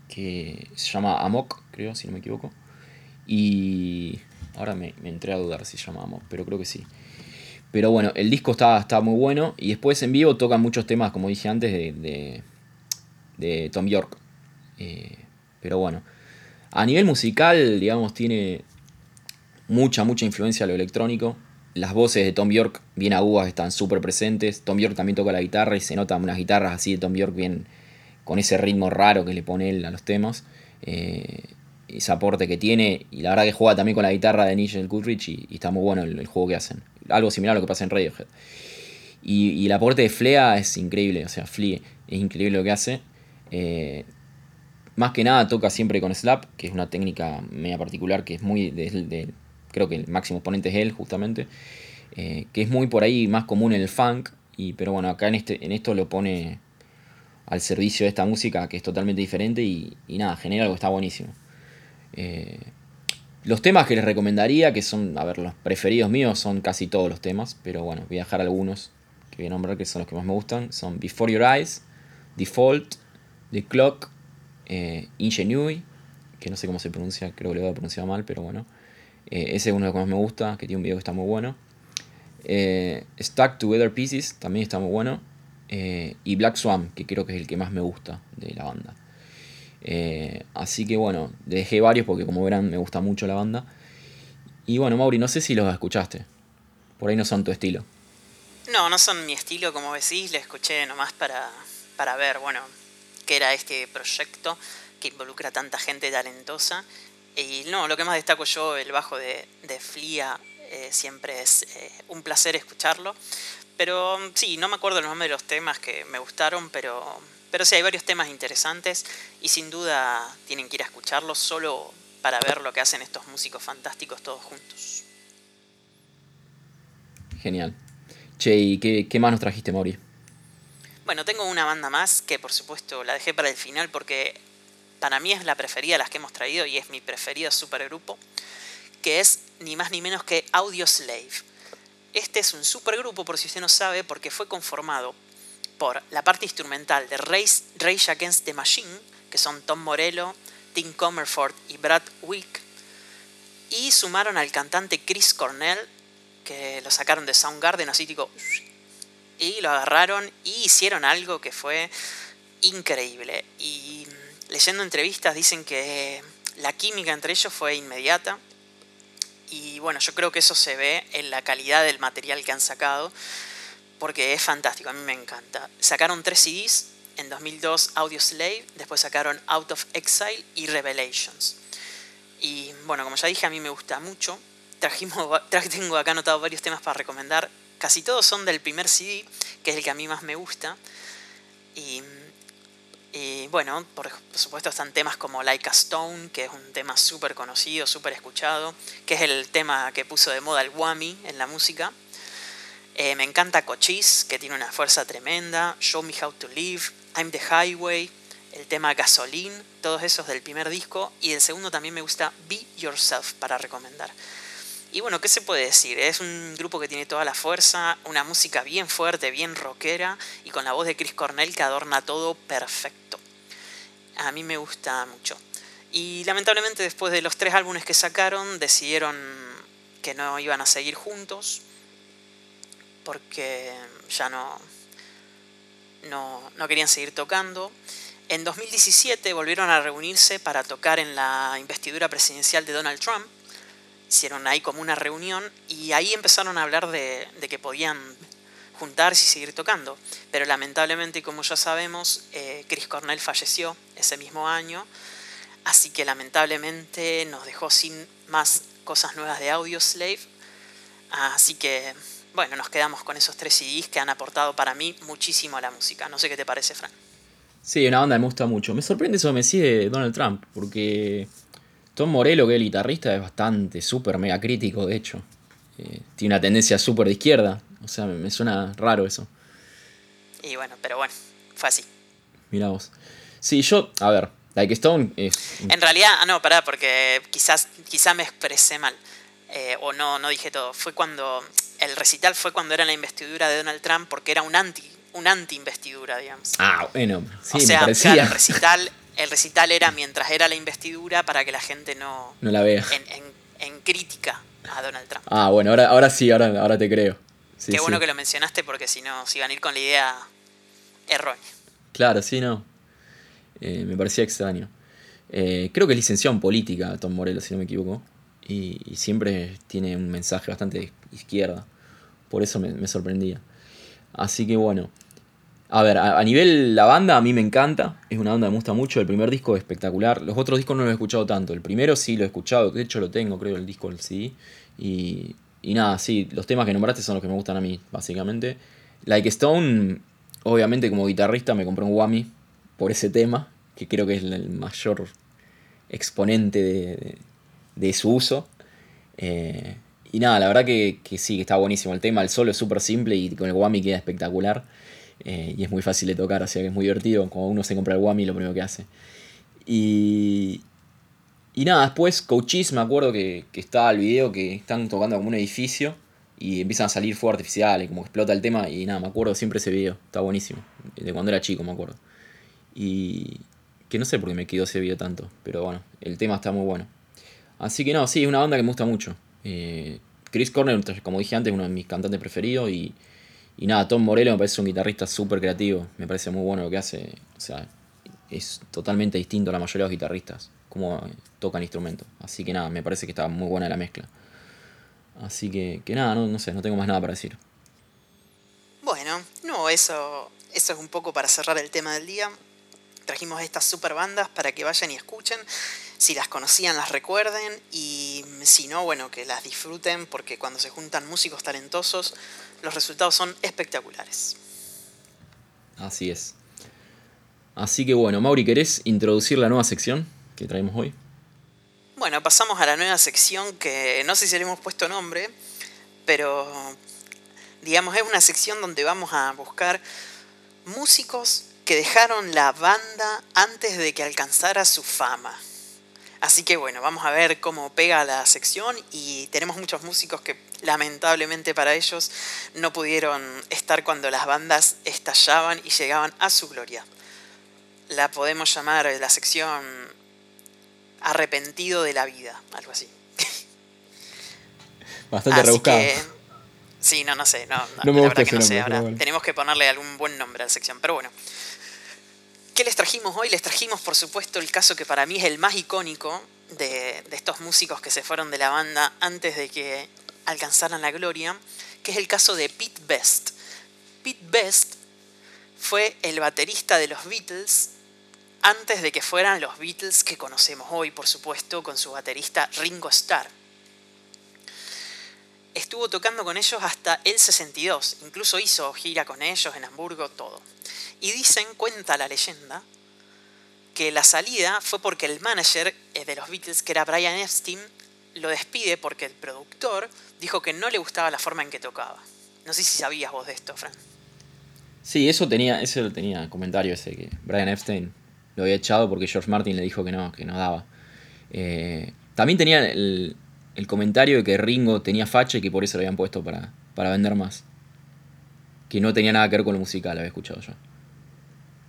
que se llama Amok, creo, si no me equivoco. Y ahora me, entré a dudar si se llama Amok, pero creo que sí. Pero bueno, el disco está, está muy bueno. Y después en vivo tocan muchos temas, como dije antes, de, Tom York. Eh, pero bueno, a nivel musical, digamos, tiene, mucha, mucha influencia lo electrónico. Las voces de Tom York bien agudas están súper presentes. Tom York también toca la guitarra y se notan unas guitarras así de Tom York bien con ese ritmo raro que le pone él a los temas. Eh, ese aporte que tiene. Y la verdad que juega también con la guitarra de Nigel Goodrich y, está muy bueno el, juego que hacen. Algo similar a lo que pasa en Radiohead. Y, el aporte de Flea es increíble. O sea, Flea es increíble lo que hace. Eh, más que nada toca siempre con slap, que es una técnica media particular que es muy de, creo que el máximo exponente es él justamente, eh, que es muy por ahí más común en el funk, y, pero bueno, acá en, este, en esto lo pone al servicio de esta música que es totalmente diferente y, nada, genera algo que está buenísimo. Eh, los temas que les recomendaría, que son, a ver, los preferidos míos son casi todos los temas, pero bueno, voy a dejar algunos que voy a nombrar que son los que más me gustan. Son Before Your Eyes, Default, The Clock, eh, Ingenue, que no sé cómo se pronuncia, creo que lo voy a pronunciar mal, pero bueno. Eh, ese es uno de los que más me gusta, que tiene un video que está muy bueno. Eh, Stuck Together Pieces también está muy bueno. Eh, y Black Swan, que creo que es el que más me gusta de la banda. así que bueno, dejé varios porque como verán me gusta mucho la banda. Y bueno, Mauri, no sé si los escuchaste. Por ahí no son tu estilo. No, no son mi estilo, como decís, le escuché nomás para, para ver, bueno, qué era este proyecto que involucra tanta gente talentosa y no, lo que más destaco yo, el bajo de, de Flia, eh, siempre es eh, un placer escucharlo. Pero sí, no me acuerdo el nombre de los temas que me gustaron, pero, pero sí, hay varios temas interesantes y sin duda tienen que ir a escucharlos solo para ver lo que hacen estos músicos fantásticos todos juntos. Genial. Che, ¿y qué, qué más nos trajiste, Mauri? Bueno, tengo una banda más que por supuesto la dejé para el final porque para mí es la preferida de las que hemos traído y es mi preferido supergrupo, que es ni más ni menos que Audio Slave. Este es un supergrupo, por si usted no sabe, porque fue conformado por la parte instrumental de Rage Against the Machine, que son Tom Morello, Tim Comerford y Brad Wick, y sumaron al cantante Chris Cornell, que lo sacaron de Soundgarden, así tipo, y lo agarraron y hicieron algo que fue increíble. Y leyendo entrevistas dicen que la química entre ellos fue inmediata. Y bueno, yo creo que eso se ve en la calidad del material que han sacado, porque es fantástico, a mí me encanta. Sacaron tres CDs, en 2002 Audio Slave, después sacaron Out of Exile y Revelations. Y bueno, como ya dije, a mí me gusta mucho. Trajimos, tengo acá anotado varios temas para recomendar. Casi todos son del primer CD, que es el que a mí más me gusta. Y bueno, por supuesto están temas como Like a Stone, que es un tema súper conocido, súper escuchado, que es el tema que puso de moda el Whammy en la música. Eh, me encanta Cochise, que tiene una fuerza tremenda, Show Me How to Live, I'm the Highway, el tema Gasoline, todos esos del primer disco. Y el segundo también me gusta Be Yourself para recomendar. Y bueno, ¿qué se puede decir? Es un grupo que tiene toda la fuerza, una música bien fuerte, bien rockera y con la voz de Chris Cornell que adorna todo perfecto. A mí me gusta mucho. Y lamentablemente después de los tres álbumes que sacaron decidieron que no iban a seguir juntos porque ya no, no, no querían seguir tocando. En 2017 volvieron a reunirse para tocar en la investidura presidencial de Donald Trump hicieron ahí como una reunión y ahí empezaron a hablar de, que podían juntarse y seguir tocando. Pero lamentablemente, como ya sabemos, eh, Chris Cornell falleció ese mismo año, así que lamentablemente nos dejó sin más cosas nuevas de Audioslave. Así que, bueno, nos quedamos con esos tres CDs que han aportado para mí muchísimo a la música. No sé qué te parece, Frank. Sí, una banda que me gusta mucho. Me sorprende eso me sigue Donald Trump, porque Tom Morello, que es el guitarrista, es bastante, súper mega crítico, de hecho. Eh, tiene una tendencia súper de izquierda. O sea, me, suena raro eso. Y bueno, pero bueno, fue así. Mira vos. Sí, yo, a ver, Like Stone es... En realidad, ah, no, pará, porque quizás, quizás me expresé mal. Eh, o no, no dije todo. Fue cuando. El recital fue cuando era la investidura de Donald Trump, porque era un anti, un anti-investidura, digamos. Ah, bueno, sí, o sea, el recital, el recital era mientras era la investidura para que la gente no. No la vea. En, crítica a Donald Trump. Ah, bueno, ahora, ahora sí, ahora, ahora te creo. Qué bueno que lo mencionaste porque si no, se iban a ir con la idea errónea. Claro, sí, no. Eh, me parecía extraño. Eh, creo que es licenciado en política, Tom Morello, si no me equivoco. Y, siempre tiene un mensaje bastante izquierda. Por eso me, sorprendía. Así que bueno. A ver, a, nivel la banda a mí me encanta. Es una banda que me gusta mucho. El primer disco es espectacular. Los otros discos no los he escuchado tanto. El primero sí lo he escuchado. De hecho lo tengo, creo, el disco, el CD. Y, y nada, sí, los temas que nombraste son los que me gustan a mí, básicamente. Like Stone, obviamente como guitarrista me compré un Whammy por ese tema, que creo que es el mayor exponente de, su uso. Eh, y nada, la verdad que, sí, que está buenísimo el tema. El solo es súper simple y con el Whammy queda espectacular. Eh, y es muy fácil de tocar, así que es muy divertido. Como uno se compra el Whammy, lo primero que hace. Y, y nada, después Coaches, me acuerdo que, que está el video que están tocando como un edificio y empiezan a salir fuegos artificiales, como explota el tema. Y nada, me acuerdo siempre ese video, está buenísimo. De cuando era chico, me acuerdo. Y que no sé por qué me quedó ese video tanto, pero bueno, el tema está muy bueno. Así que no, sí, es una banda que me gusta mucho. Eh, Chris Cornell, como dije antes, es uno de mis cantantes preferidos. Y, y nada, Tom Morello me parece un guitarrista súper creativo. Me parece muy bueno lo que hace. O sea, es totalmente distinto a la mayoría de los guitarristas, como tocan instrumentos. Así que nada, me parece que está muy buena la mezcla. Así que, que nada, no, no sé, no tengo más nada para decir. Bueno, no, eso, eso es un poco para cerrar el tema del día trajimos estas super bandas para que vayan y escuchen. Si las conocían, las recuerden. Y si no, bueno, que las disfruten porque cuando se juntan músicos talentosos, los resultados son espectaculares. Así es. Así que bueno, Mauri, ¿querés introducir la nueva sección que traemos hoy? Bueno, pasamos a la nueva sección que no sé si le hemos puesto nombre, pero digamos es una sección donde vamos a buscar músicos que dejaron la banda antes de que alcanzara su fama. Así que bueno, vamos a ver cómo pega la sección y tenemos muchos músicos que lamentablemente para ellos no pudieron estar cuando las bandas estallaban y llegaban a su gloria. La podemos llamar la sección arrepentido de la vida, algo así. Bastante rebuscado. sí, no, no sé, no, no, la verdad que no sé. Ahora tenemos que ponerle algún buen nombre a la sección, pero bueno. ¿Qué les trajimos hoy? Les trajimos, por supuesto, el caso que para mí es el más icónico de, estos músicos que se fueron de la banda antes de que alcanzaran la gloria, que es el caso de Pete Best. Pete Best fue el baterista de los Beatles antes de que fueran los Beatles que conocemos hoy, por supuesto, con su baterista Ringo Starr. Estuvo tocando con ellos hasta el 62, incluso hizo gira con ellos en Hamburgo, todo. Y dicen, cuenta la leyenda, que la salida fue porque el manager eh, de los Beatles, que era Brian Epstein, lo despide porque el productor dijo que no le gustaba la forma en que tocaba. No sé si sabías vos de esto, Fran. Sí, eso tenía, eso tenía comentario ese que Brian Epstein lo había echado porque George Martin le dijo que no, que no daba. Eh, también tenía el, el, comentario de que Ringo tenía facha y que por eso lo habían puesto para, para vender más. Que no tenía nada que ver con lo musical, había escuchado yo.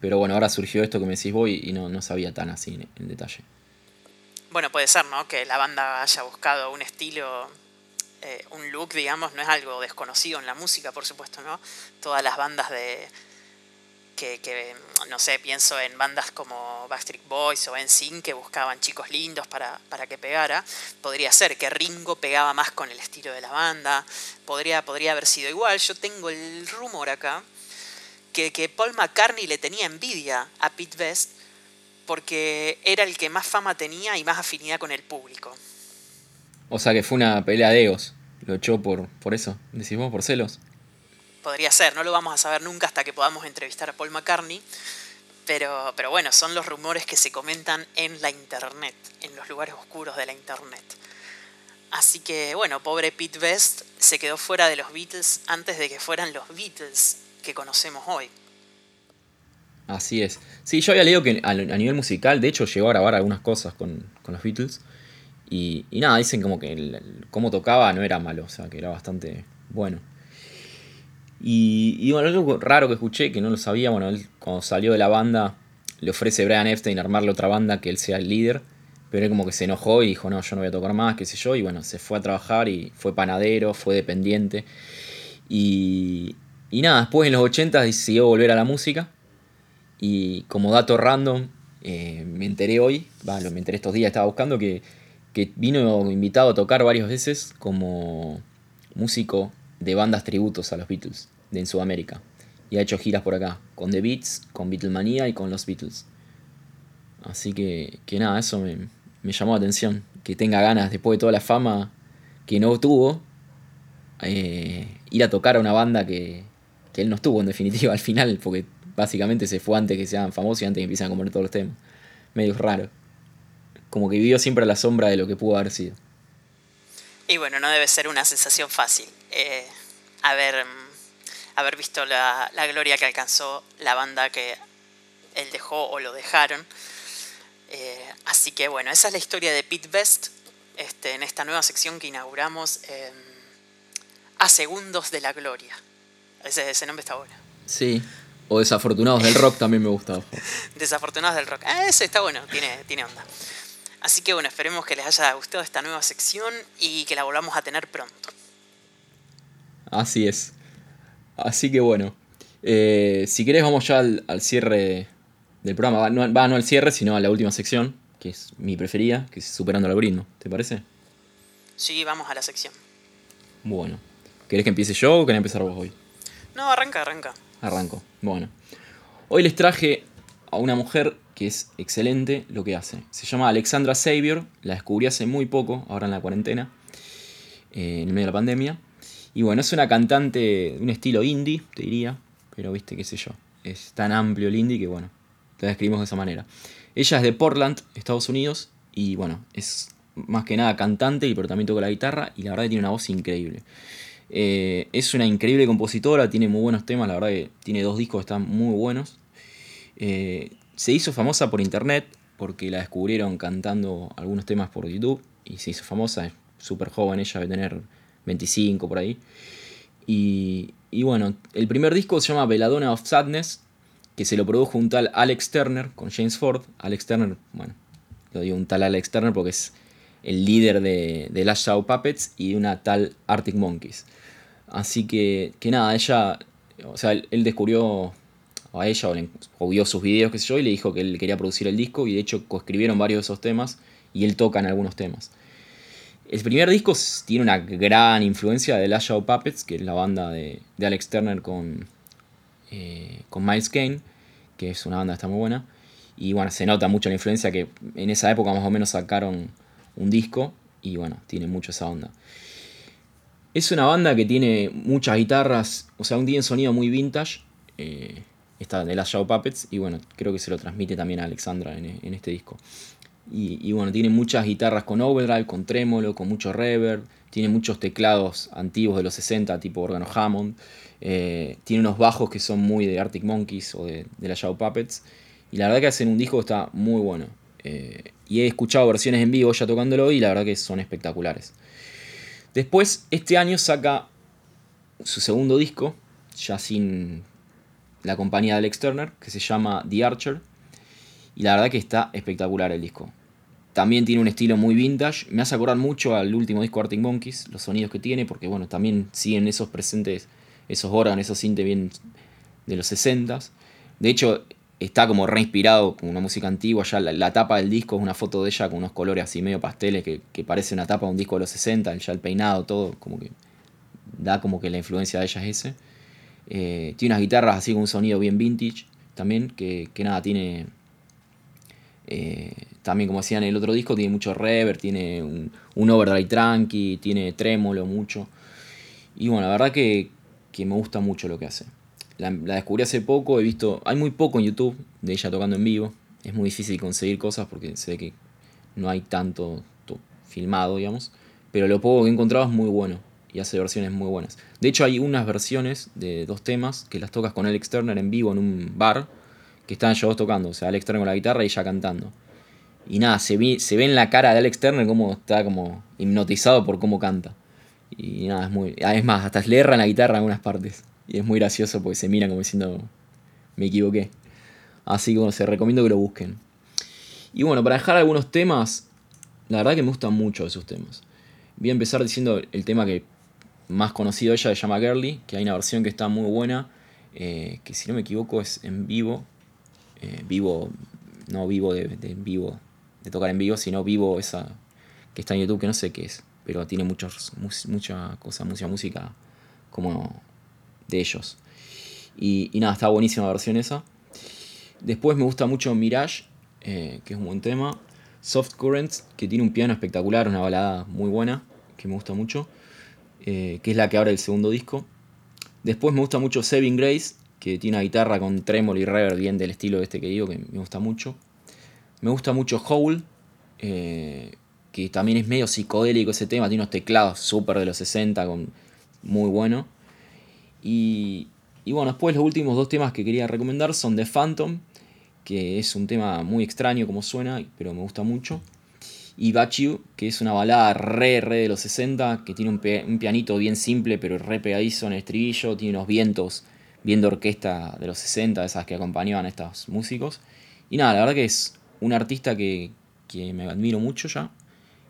Pero bueno, ahora surgió esto que me decís vos y no, no sabía tan así en, detalle. Bueno, puede ser, ¿no? Que la banda haya buscado un estilo, eh, un look, digamos, no es algo desconocido en la música, por supuesto, ¿no? Todas las bandas de que, no sé, pienso en bandas como Backstreet Boys o NSYNC que buscaban chicos lindos para, para, que pegara. Podría ser que Ringo pegaba más con el estilo de la banda. Podría, podría haber sido igual. Yo tengo el rumor acá que, que Paul McCartney le tenía envidia a Pete Best porque era el que más fama tenía y más afinidad con el público. O sea que fue una pelea de egos. Lo echó por, por eso, decimos, por celos podría ser, no lo vamos a saber nunca hasta que podamos entrevistar a Paul McCartney, pero, pero bueno, son los rumores que se comentan en la internet, en los lugares oscuros de la internet. Así que bueno, pobre Pete Best se quedó fuera de los Beatles antes de que fueran los Beatles que conocemos hoy. Así es. Sí, yo había leído que a, nivel musical, de hecho, llegó a grabar algunas cosas con, los Beatles. Y, nada, dicen como que cómo tocaba no era malo, o sea, que era bastante bueno. Y, bueno, algo raro que escuché, que no lo sabía, bueno, él cuando salió de la banda le ofrece a Brian Epstein armarle otra banda que él sea el líder, pero él como que se enojó y dijo, no, yo no voy a tocar más, qué sé yo, y bueno, se fue a trabajar y fue panadero, fue dependiente. Y, y nada, después en los 80 decidió volver a la música y como dato random, eh, me enteré hoy, lo me enteré estos días, estaba buscando que, que vino invitado a tocar varias veces como músico de bandas tributos a los Beatles de en Sudamérica. Y ha hecho giras por acá, con The Beats, con Beatlemania y con los Beatles. Así que, que nada, eso me, llamó la atención. Que tenga ganas, después de toda la fama que no tuvo, eh, ir a tocar a una banda que, que él no estuvo en definitiva al final, porque básicamente se fue antes que sean famosos y antes que empiecen a comer todos los temas. Medio raro. Como que vivió siempre a la sombra de lo que pudo haber sido. Y bueno, no debe ser una sensación fácil eh, haber, haber visto la, gloria que alcanzó la banda que él dejó o lo dejaron. Eh, así que bueno, esa es la historia de Pete Best este, en esta nueva sección que inauguramos em, a segundos de la gloria. Ese, ese nombre está bueno. Sí, o Desafortunados del Rock también me gusta. Desafortunados del Rock. Ah, ese está bueno, tiene, tiene onda. Así que bueno, esperemos que les haya gustado esta nueva sección y que la volvamos a tener pronto. Así es. Así que bueno, eh, si querés vamos ya al, cierre del programa. Va no, no, al cierre, sino a la última sección, que es mi preferida, que es Superando el Algoritmo. ¿Te parece? Sí, vamos a la sección. Bueno. ¿Querés que empiece yo o querés empezar vos hoy? No, arranca, arranca. Arranco. Bueno. Hoy les traje a una mujer que es excelente lo que hace. Se llama Alexandra Savior, la descubrí hace muy poco, ahora en la cuarentena, eh, en medio de la pandemia. Y bueno, es una cantante de un estilo indie, te diría, pero viste, qué sé yo. Es tan amplio el indie que bueno, la describimos de esa manera. Ella es de Portland, Estados Unidos, y bueno, es más que nada cantante, y pero también toca la guitarra, y la verdad que tiene una voz increíble. Eh, es una increíble compositora, tiene muy buenos temas, la verdad que tiene dos discos que están muy buenos. Eh, se hizo famosa por internet porque la descubrieron cantando algunos temas por YouTube y se hizo famosa, es súper joven, ella debe tener 25 por ahí. Y, bueno, el primer disco se llama Belladonna of Sadness, que se lo produjo un tal Alex Turner con James Ford. Alex Turner, bueno, lo digo un tal Alex Turner porque es el líder de, de Last Puppets y una tal Arctic Monkeys. Así que, que nada, ella, o sea, él descubrió a ella o, vio sus videos, qué sé yo, y le dijo que él quería producir el disco y de hecho coescribieron varios de esos temas y él toca en algunos temas. El primer disco tiene una gran influencia de Last Shadow Puppets, que es la banda de, Alex Turner con, eh, con Miles Kane, que es una banda que está muy buena. Y bueno, se nota mucho la influencia que en esa época más o menos sacaron un disco y bueno, tiene mucho esa onda. Es una banda que tiene muchas guitarras, o sea, un en sonido muy vintage. Eh, esta de las Shadow Puppets, y bueno, creo que se lo transmite también a Alexandra en, este disco. Y, bueno, tiene muchas guitarras con overdrive, con trémolo, con mucho reverb, tiene muchos teclados antiguos de los 60, tipo órgano Hammond, eh, tiene unos bajos que son muy de Arctic Monkeys o de, de las Shadow Puppets, y la verdad que hacen un disco está muy bueno. Eh, y he escuchado versiones en vivo ya tocándolo y la verdad que son espectaculares. Después, este año saca su segundo disco, ya sin la compañía de Alex Turner, que se llama The Archer. Y la verdad que está espectacular el disco. También tiene un estilo muy vintage. Me hace acordar mucho al último disco Arctic Monkeys, los sonidos que tiene, porque bueno, también siguen esos presentes, esos órganos, esos sintes bien de los 60s. De hecho, está como reinspirado con una música antigua. Ya la, tapa del disco es una foto de ella con unos colores así medio pasteles que, parece una tapa de un disco de los 60. Ya el peinado, todo, como que da como que la influencia de ella es ese. Eh, tiene unas guitarras así con un sonido bien vintage también, que, nada, tiene... Eh, también como decían en el otro disco, tiene mucho reverb, tiene un, overdrive tranqui, tiene trémolo mucho. Y bueno, la verdad que, que me gusta mucho lo que hace. La, descubrí hace poco, he visto, hay muy poco en YouTube de ella tocando en vivo. Es muy difícil conseguir cosas porque ve que no hay tanto filmado, digamos. Pero lo poco que he encontrado es muy bueno y hace versiones muy buenas. De hecho, hay unas versiones de dos temas que las tocas con Alex Turner en vivo en un bar que están ellos tocando. O sea, Alex Turner con la guitarra y ella cantando. Y nada, se ve, se ve en la cara de Alex Turner como está como hipnotizado por cómo canta. Y nada, es muy. Es más, hasta le erra en la guitarra en algunas partes. Y es muy gracioso porque se mira como diciendo, me equivoqué. Así que bueno, se recomiendo que lo busquen. Y bueno, para dejar algunos temas, la verdad que me gustan mucho esos temas. Voy a empezar diciendo el tema que más conocido de ella se llama Girly, que hay una versión que está muy buena, eh, que si no me equivoco es en vivo. Eh, vivo, no vivo de, vivo, de tocar en vivo, sino vivo esa que está en YouTube, que no sé qué es, pero tiene muchos, mucha cosa, mucha música como de ellos. Y, nada, está buenísima la versión esa. Después me gusta mucho Mirage, eh, que es un buen tema. Soft Currents, que tiene un piano espectacular, una balada muy buena, que me gusta mucho. Eh, que es la que abre el segundo disco. Después me gusta mucho Saving Grace, que tiene una guitarra con tremolo y reverb bien del estilo este que digo, que me gusta mucho. Me gusta mucho Howl, eh, que también es medio psicodélico ese tema, tiene unos teclados súper de los 60, con, muy bueno. Y, bueno, después los últimos dos temas que quería recomendar son The Phantom, que es un tema muy extraño como suena, pero me gusta mucho. Y Bachu, que es una balada re, re de los 60, que tiene un, pianito bien simple, pero re pegadizo en el estribillo, tiene unos vientos bien de orquesta de los 60, esas que acompañaban a estos músicos. Y nada, la verdad que es un artista que, me admiro mucho ya.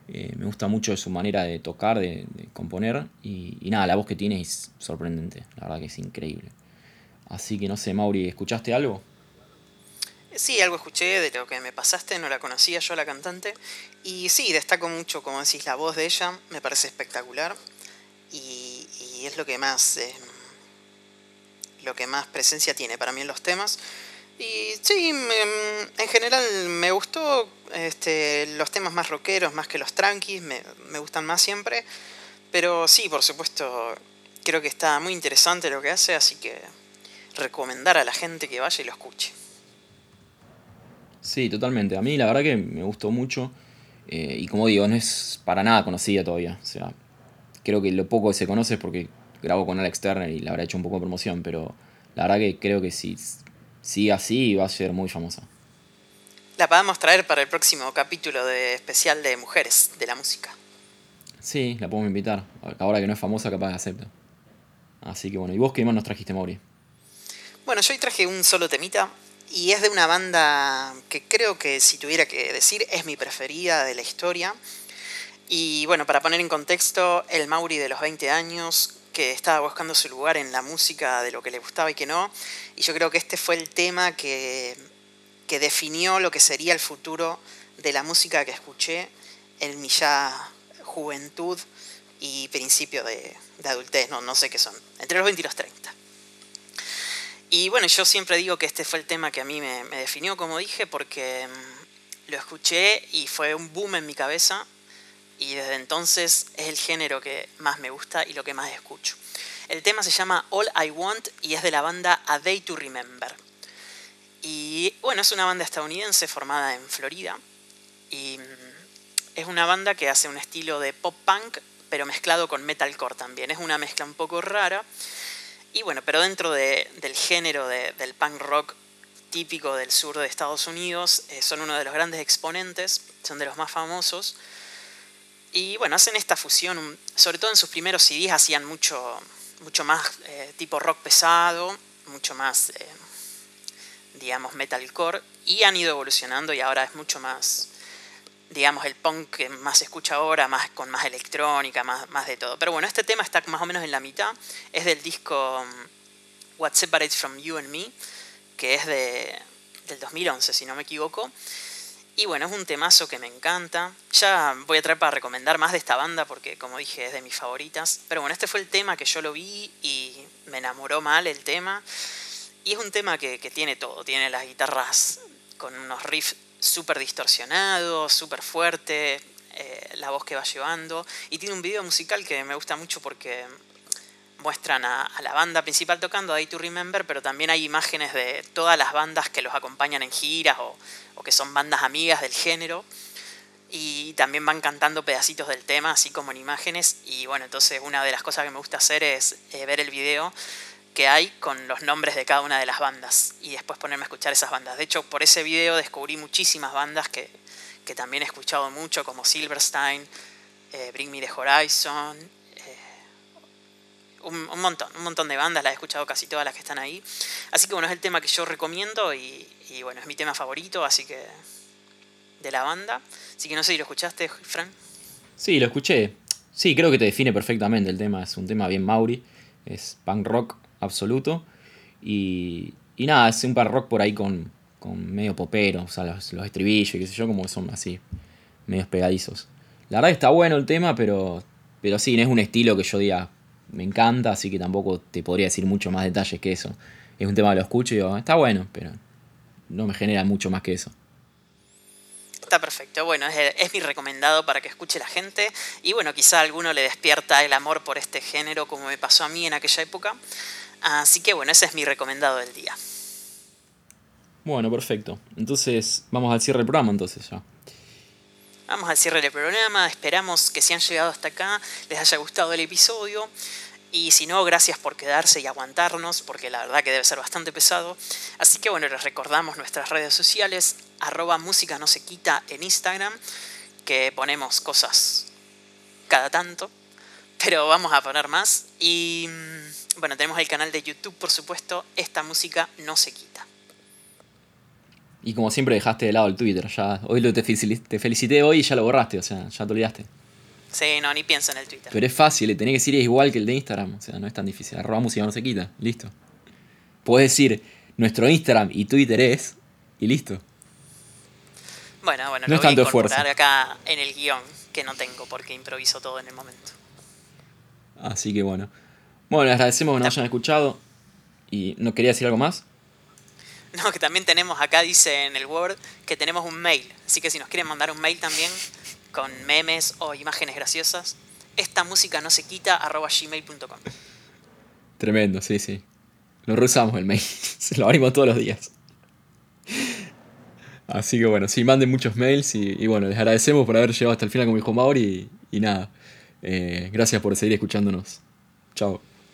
Eh, me gusta mucho su manera de tocar, de, componer. Y, nada, la voz que tiene es sorprendente. La verdad que es increíble. Así que no sé, Mauri, ¿escuchaste algo? Sí, algo escuché de lo que me pasaste, no la conocía yo la cantante. Y sí, destaco mucho, como decís, la voz de ella, me parece espectacular. Y, es lo que más. Eh, lo que más presencia tiene para mí en los temas. Y sí, en general me gustó este, los temas más rockeros, más que los tranquis, me, gustan más siempre. Pero sí, por supuesto, creo que está muy interesante lo que hace, así que recomendar a la gente que vaya y lo escuche. Sí, totalmente. A mí la verdad que me gustó mucho. Eh, y como digo, no es para nada conocida todavía. O sea, creo que lo poco que se conoce es porque grabó con Alex Turner y le habrá hecho un poco de promoción. Pero la verdad que creo que si sigue así va a ser muy famosa. La podemos traer para el próximo capítulo de especial de mujeres de la música. Sí, la podemos invitar. Ahora que no es famosa, capaz acepta. Así que bueno, ¿y vos qué más nos trajiste, Mauri? Bueno, yo hoy traje un solo temita y es de una banda que creo que si tuviera que decir es mi preferida de la historia. Y bueno, para poner en contexto, el Mauri de los 20 años que estaba buscando su lugar en la música de lo que le gustaba y que no. Y yo creo que este fue el tema que, que definió lo que sería el futuro de la música que escuché en mi ya juventud y principio de, de adultez, no, no sé qué son, entre los 20 y los 30. Y bueno, yo siempre digo que este fue el tema que a mí me, definió, como dije, porque mm, lo escuché y fue un boom en mi cabeza y desde entonces es el género que más me gusta y lo que más escucho. El tema se llama All I Want y es de la banda A Day to Remember. Y bueno, es una banda estadounidense formada en Florida y mm, es una banda que hace un estilo de pop punk pero mezclado con metalcore también. Es una mezcla un poco rara y bueno, pero dentro del género del punk rock típico del sur de Estados Unidos, eh, son uno de los grandes exponentes, son de los más famosos. Y bueno, hacen esta fusión, sobre todo en sus primeros CDs hacían mucho, mucho más eh, tipo rock pesado, mucho más, eh, digamos, metalcore, y han ido evolucionando y ahora es mucho más digamos, el punk que más se escucha ahora, más, con más electrónica, más, más de todo. Pero bueno, este tema está más o menos en la mitad. Es del disco um, What Separates From You and Me. que es de, del 2011, si no me equivoco. Y bueno, es un temazo que me encanta. Ya voy a traer para recomendar más de esta banda porque, como dije, es de mis favoritas. Pero bueno, este fue el tema que yo lo vi y me enamoró mal el tema. Y es un tema que, que tiene todo. Tiene las guitarras con unos riffs súper distorsionados, súper fuerte, eh, la voz que va llevando. Y tiene un video musical que me gusta mucho porque muestran a, la banda principal tocando, Day to Remember, pero también hay imágenes de todas las bandas que los acompañan en giras o, que son bandas amigas del género. Y también van cantando pedacitos del tema, así como en imágenes. Y bueno, entonces una de las cosas que me gusta hacer es eh, ver el video que hay con los nombres de cada una de las bandas y después ponerme a escuchar esas bandas. De hecho, por ese video descubrí muchísimas bandas que, que también he escuchado mucho, como Silverstein, eh, Bring Me the Horizon, un, montón, un montón de bandas, las he escuchado casi todas las que están ahí. Así que bueno, es el tema que yo recomiendo y, bueno, es mi tema favorito, así que de la banda. Así que no sé si lo escuchaste, Fran. Sí, lo escuché. Sí, creo que te define perfectamente el tema. Es un tema bien Mauri. Es punk rock absoluto. Y, y nada, es un punk rock por ahí con, con medio popero. O sea, los, los estribillos y qué sé yo, como son así, medios pegadizos. La verdad está bueno el tema, pero, pero sí, no es un estilo que yo diga, me encanta, así que tampoco te podría decir mucho más detalles que eso. Es un tema que lo escucho y digo, está bueno, pero no me genera mucho más que eso. Está perfecto, bueno, es, mi recomendado para que escuche la gente y bueno, quizá alguno le despierta el amor por este género como me pasó a mí en aquella época. Así que bueno, ese es mi recomendado del día. Bueno, perfecto. Entonces, vamos al cierre del programa entonces ya. Vamos al cierre del programa, esperamos que si han llegado hasta acá les haya gustado el episodio. Y si no, gracias por quedarse y aguantarnos, porque la verdad que debe ser bastante pesado. Así que bueno, les recordamos nuestras redes sociales, arroba música no se quita en Instagram, que ponemos cosas cada tanto, pero vamos a poner más. Y mm, bueno, tenemos el canal de YouTube, por supuesto, esta música no se quita. Y como siempre dejaste de lado el Twitter. Ya, hoy lo te, te felicité hoy y ya lo borraste, o sea, ya te olvidaste. Sí, no, ni pienso en el Twitter. Pero es fácil, tenés que decir es igual que el de Instagram, o sea, no es tan difícil. Arroba música no se quita, listo. Puedes decir nuestro Instagram y Twitter es, y listo. Bueno, bueno, no lo voy a incorporar acá en el guion, que no tengo porque improviso todo en el momento. Así que bueno. Bueno, les agradecemos que nos hayan escuchado. ¿Y no quería decir algo más? No, que también tenemos acá, dice en el Word, que tenemos un mail. Así que si nos quieren mandar un mail también con memes o imágenes graciosas, esta música no se quita arroba gmail.com. Tremendo, sí, sí. Lo reusamos el mail. Se lo abrimos todos los días. Así que bueno, sí, manden muchos mails y, bueno, les agradecemos por haber llegado hasta el final con mi hijo Mauri y, nada. Eh, gracias por seguir escuchándonos. Chao.